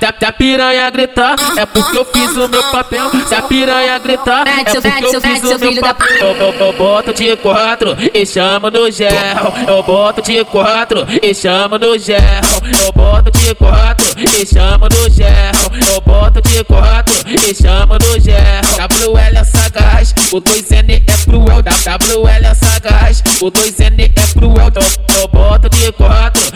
se a piranha gritar, é porque eu fiz o meu papel. Se a piranha gritar, é porque eu fiz o meu papel. Eu, eu, eu boto de quatro e chamo no gel. Eu boto de quatro e chamo no gel. Eu boto de quatro e chamo no gel. Eu boto de quatro e chamo no gel. WL é sagaz, o 2N é cruel. WL é sagaz, o 2N é cruel. Eu, eu boto de quatro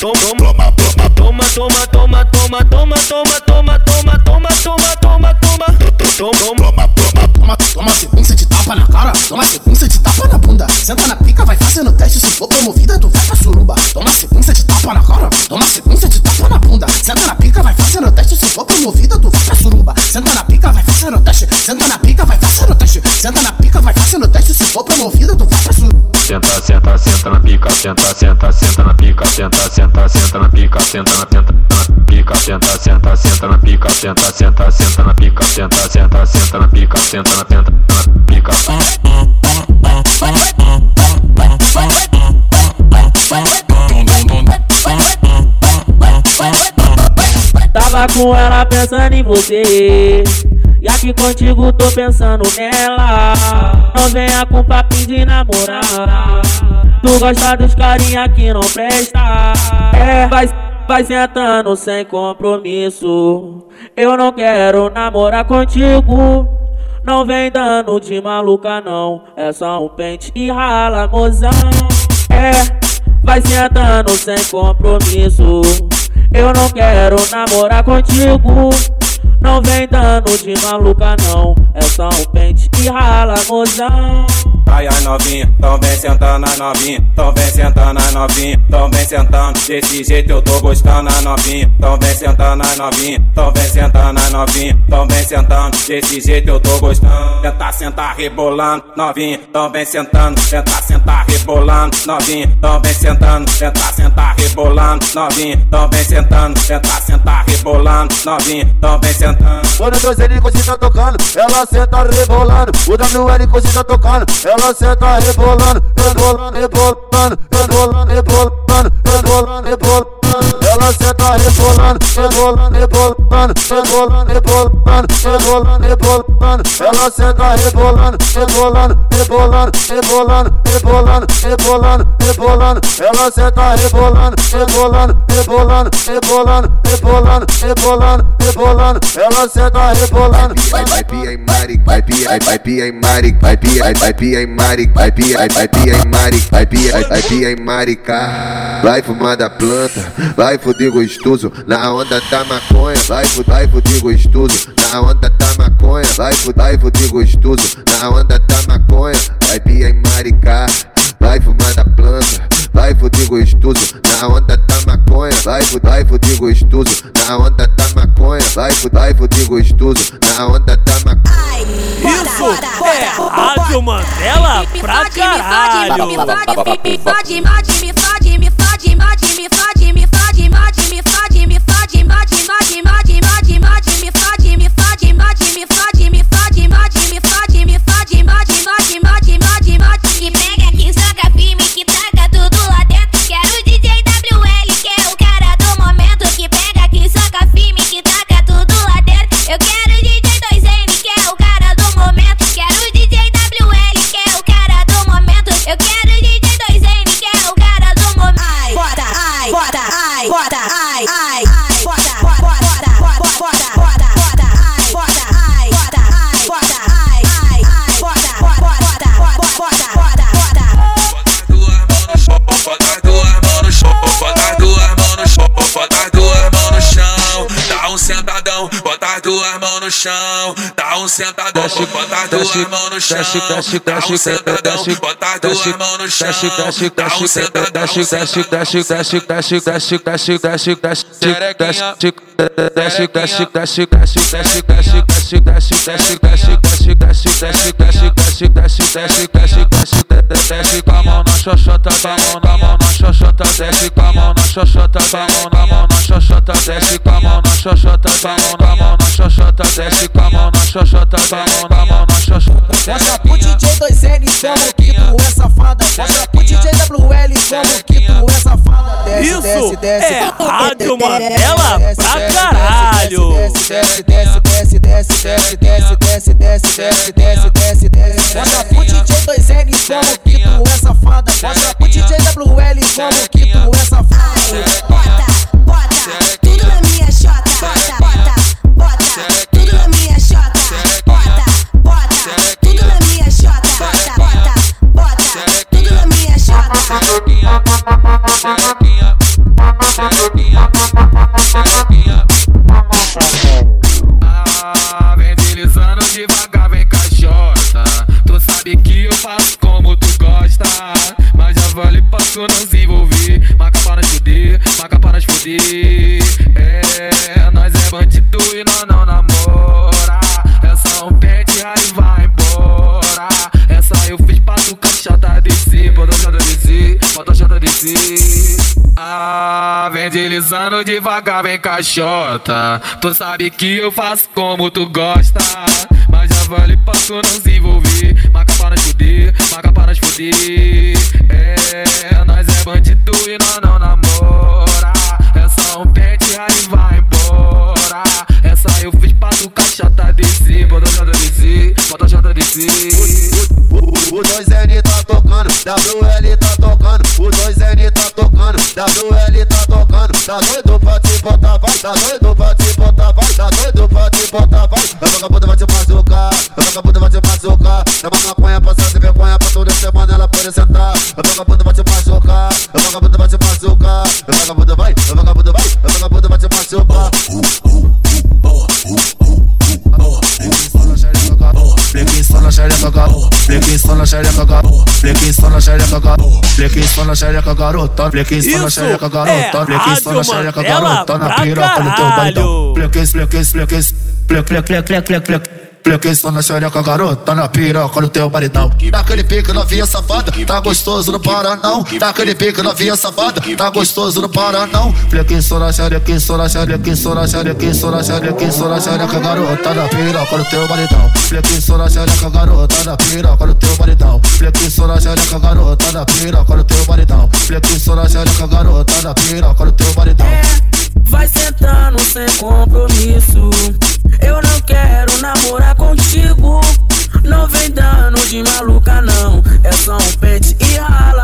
toma, toma, toma, toma, toma, toma, toma, toma, toma, toma, toma, toma, toma, toma, toma, toma, Toma, toma sequência de tapa na cara, toma sequência de tapa na bunda. Senta na pica, vai fazendo teste, se for promovida, tu vai pra suruba. Toma sequência de tapa na cara, toma sequência de tapa na bunda. Senta na pica, vai fazendo teste, se for promovida, tu vai pra suruba. Senta na pica, vai fazendo teste, senta na pica, vai fazendo teste. Senta na pica, vai fazendo teste, se. Senta, senta, senta na pica, senta, senta, senta na pica, senta, senta, senta na pica, senta na senta na pica, senta, senta, senta na pica, senta, senta, senta na pica, senta, senta, senta na pica, senta na senta na pica. Tava com ela pensando em você. E aqui contigo tô pensando nela. Não venha com papinho de namorar. Tu gosta dos carinha que não presta. É, vai, vai sentando sem compromisso. Eu não quero namorar contigo. Não vem dando de maluca, não. É só um pente e rala, mozão. É, vai sentando sem compromisso. Eu não quero namorar contigo. Não vem dando de maluca, não. É só um pente e rala, mozão. Ai, ai, novinha, tão vem sentando a novinha, tão vem sentando a novinha, tão vem sentando, desse jeito eu tô gostando a novinha, tão vem sentando a novinha, tão vem sentando a novinha, tão vem sentando, desse jeito eu tô gostando. Tenta sentar rebolando, novinha, tão vem sentando, tenta sentar rebolando, novinha, tão vem sentando, tenta sentar rebolando, novinha, tão vem sentando, tenta sentar rebolando, novinha, tão vem sentando. Quando o 2N cozinha tocando, ela senta rebolando. O WL cozinha tocando, ela senta rebolando, rebolando, rebolando, rebolando, rebolando, rebolando, rebolando. Ela senta rebolando, rebolando, rebolando, rebolando, rebolando, rebolando, rebolando. Ela senta rebolando, rebolando, rebolando, rebolando, rebolando, rebolando, rebolando. Ela senta rebolando, rebolando, rebolando, rebolando, rebolando, rebolando, rebolando. Ela senta rebolando. Vai, pia em Mari, vai, pia, vai, pia em Mari, vai, pia, vai, pia em Mari, vai, pia, vai, pia em Mari, vai, pia, vai, pia em Marica. Vai fumar da planta, vai fuder gostoso, na onda da maconha, vai, vai fuder gostoso, na onda da maconha, vai, vai fuder gostoso, na onda da maconha, vai, pia em Marica. Vai fumar da planta, vai fuder gostoso, na onda da maconha, vai, vai fuder gostoso, na onda da maconha, vai, vai fuder gostoso, na onda da maconha. Isso é Rádio Mandela pra caralho. Me fode, me fode, me fode, me fode, me fode, me fode, sentadão, bota duas mãos no chão, dá um sentadão, bota duas mãos no chão, dá um sentadão, Desce, desce, desce, desce, desce, desce, desce, desce, desce, desce, desce, desce, desce, desce, desce, desce, desce, desce, desce, desce com a mão na xoxota, com a mão na mão na xoxota, desce com a mão na xoxota, com a mão na mão na xoxota, desce com a mão na xoxota, com a mão na mão na xoxota, desce com a mão na xoxota, com a mão na mão na xoxota. Mostra pro DJ 2N como que tu é safada. Mostra pro DJ WL como que tu é safada. Desce, Isso desce, desce. é Rádio Mandela pra caralho. Desce, desce, desce, desce, desce, desce, desce, desce, desce, desce, desce, desce, desce. Mostra pro DJ 2N como que tu é safada. Mostra pro DJ WL como que tu é safada. Tu não se envolver. Para nós fuder, marca para nós fuder. É, nós é bandido e nós não namora. Essa um pet aí vai embora. Essa eu fiz pra tu caixota descer. Bota a chata descer, bota a chata descer. Ah, vem deslizando devagar, vem caixota. Tu sabe que eu faço como tu gosta. Mas já vale pra tu não se envolver. Marca para nós fuder, marca para nós fuder. É, nós é bandido e nós não namora. Essa um pet aí vai embora. Essa eu fiz pra tu caixota descer. Bota a chata descer, bota a chata descer. O 2N tá tocando, WL tá tocando, o 2N tá tocando, WL tá tocando, tá doido pra te botar, vai, tá doido pra te botar, vai, tá doido pra te botar, vai, a vagabunda vai te machucar, a vagabunda vai te machucar, uma maconha pra sem vergonha pra toda semana ela pode sentar, a vagabunda vai te machucar, a vagabunda vai te machucar, a vagabunda vai, a vagabunda vai, a vagabunda vai te machucar. na xereca, garota. Flequinho na xereca, garota. Flequinho na xereca, garota. Flequinho na xereca, garota. Flequinho na xereca, garota. Flequinho na xereca, garota. Na piroca do teu baitão. Flequinho, flequinho, flequinho. Flequinho, flequinho, flequinho. Flequestando a garota na piroca colo teu maridão. Naquele na via safada, tá gostoso no Paranão. Naquele na via safada, tá gostoso no Paranão. Flequestando a xereca, estoura a xereca, estoura a xereca, estoura a xereca, com a garota na piroca colo teu maridão. com a garota na piroca colo teu maridão. com a garota na piroca colo teu maridão. com a garota na piroca colo teu baridão. Vai sentando sem compromisso. Eu não quero namorar contigo. Não vem dando de maluca, não. É só um pente e rala,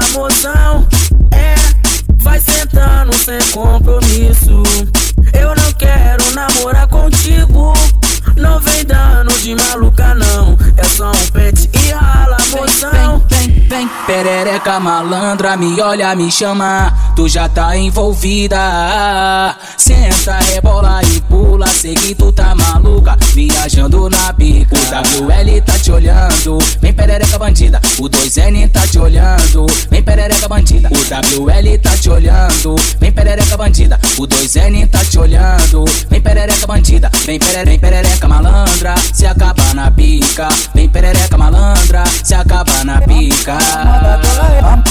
perereca malandra, me olha, me chama, tu já tá envolvida. Senta, rebola e pula, sei que tu tá maluca, viajando na pica. O WL tá te olhando, vem perereca bandida. O 2N tá te olhando, vem perereca bandida. O WL tá te olhando, vem perereca bandida. O 2N tá te olhando, vem perereca bandida. Vem perereca, vem perereca malandra, se acaba na pica. Vem perereca malandra, se acaba na pica.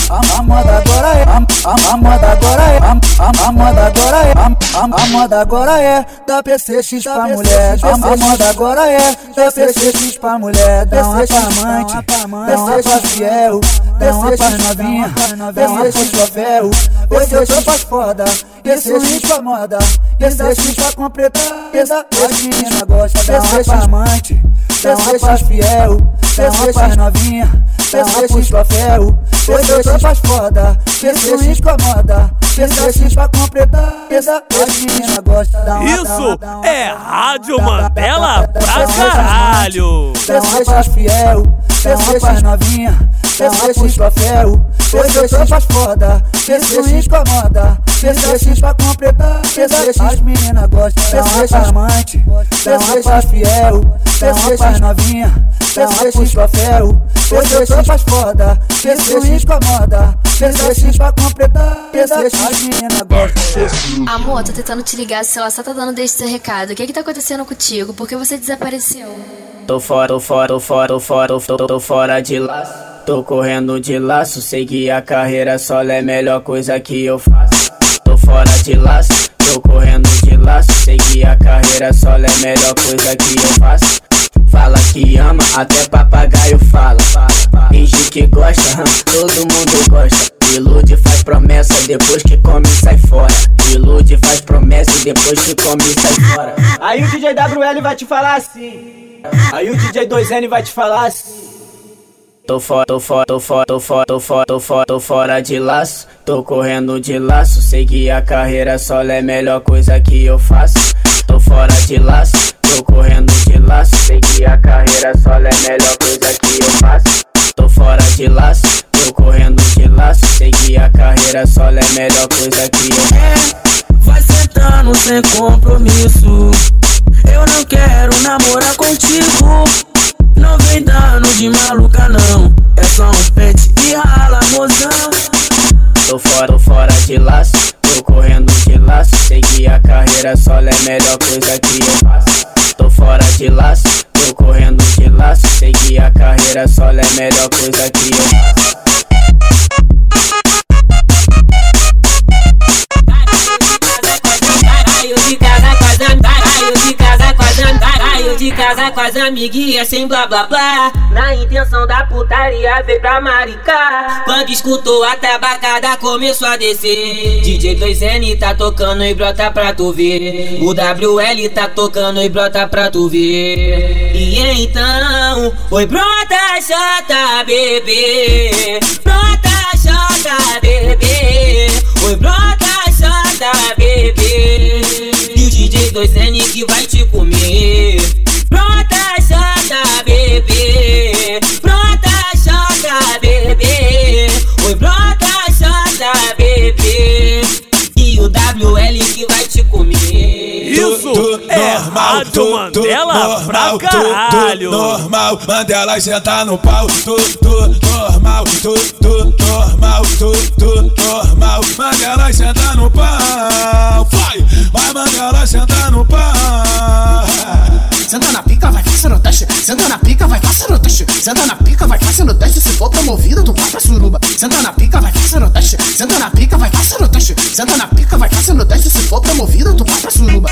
A moda agora é, a, moda agora é, a, moda agora é, a, moda agora é da PCX pra mulher. A, moda agora é da PCX pra mulher. Dá uma pra amante, dá uma pra fiel, dá uma pra novinha, dá uma pra chovel. Eu sou foda, é hit pra moda, é hit pra completar. As meninas gostam, dá uma pra amante, dá uma pra fiel, dá uma pra novinha, dá uma pra chovel. Hoje eu tô mais foda, isso incomoda. Pensa é pra completar, essa as meninas gostam. Isso é Rádio Mandela pra caralho. Pensa fiel. Essa roupa novinha, ela puxa ferro Hoje eu tô pras foda, isso incomoda Precisa pra completar, precisa as meninas gostam Precisa amante, precisa fiel Precisa novinha, ela puxa ferro Hoje eu tô pras foda, isso incomoda Precisa pra completar, precisa as meninas gostam Amor, tô tentando te ligar, sei só tá dando desse recado O que que tá acontecendo contigo? Por que você desapareceu? Tô fora, tô fora, tô fora, tô fora, tô fora tô fora de laço. Tô correndo de laço, sei que a carreira solo é a melhor coisa que eu faço. Tô fora de laço, tô correndo de laço, sei que a carreira solo é a melhor coisa que eu faço. Fala que ama, até papagaio fala. Finge que gosta, hum, todo mundo gosta. Ilude, faz promessa, depois que come sai fora. Ilude, faz promessa, depois que come sai fora. Aí o DJ WL vai te falar assim. Aí o DJ 2N vai te falar assim. Tô fora, tô fora, tô fora, tô fora, tô fora, tô fora, tô fora de laço. Tô correndo de laço, sei que a carreira solo é a melhor coisa que eu faço. Tô fora de laço, tô correndo de laço, sei que a carreira solo é a melhor coisa que eu faço. Tô fora de laço, tô correndo de laço, sei que a carreira solo é a melhor coisa que eu faço. Vai sentando sem compromisso. Eu não quero namorar contigo. Não vem dando de maluca, não. É só um pente e rala, mozão. Tô fora, tô fora de laço, tô correndo de laço, sei que a carreira solo é a melhor coisa que eu faço. Tô fora de laço, tô correndo de laço, sei que a carreira solo é a melhor coisa que eu faço. Com as amiguinhas sem blá blá blá. Na intenção da putaria veio pra maricar. Quando escutou a tabacada começou a descer. DJ 2N tá tocando e brota pra tu ver. O WL tá tocando e brota pra tu ver. E então, oi brota bebê. Brota chata bebê. Oi brota bebê. E o DJ 2N que vai te comer. Rádio Mandela pra caralho. normal, Mandela senta no pau, tu, tu, normal, tu, tu, normal, tu, tu, normal, Mandela senta no pau, vai, vai Mandela senta no pau. Senta na pica, vai fazendo teste. Senta na pica, vai fazendo teste. Senta na pica, vai fazendo teste. Se for promovida, tu vai pra suruba. Senta na pica, vai fazendo teste. Senta na pica, vai fazendo teste. Senta na pica, vai fazendo teste. Se for promovida, tu vai pra suruba.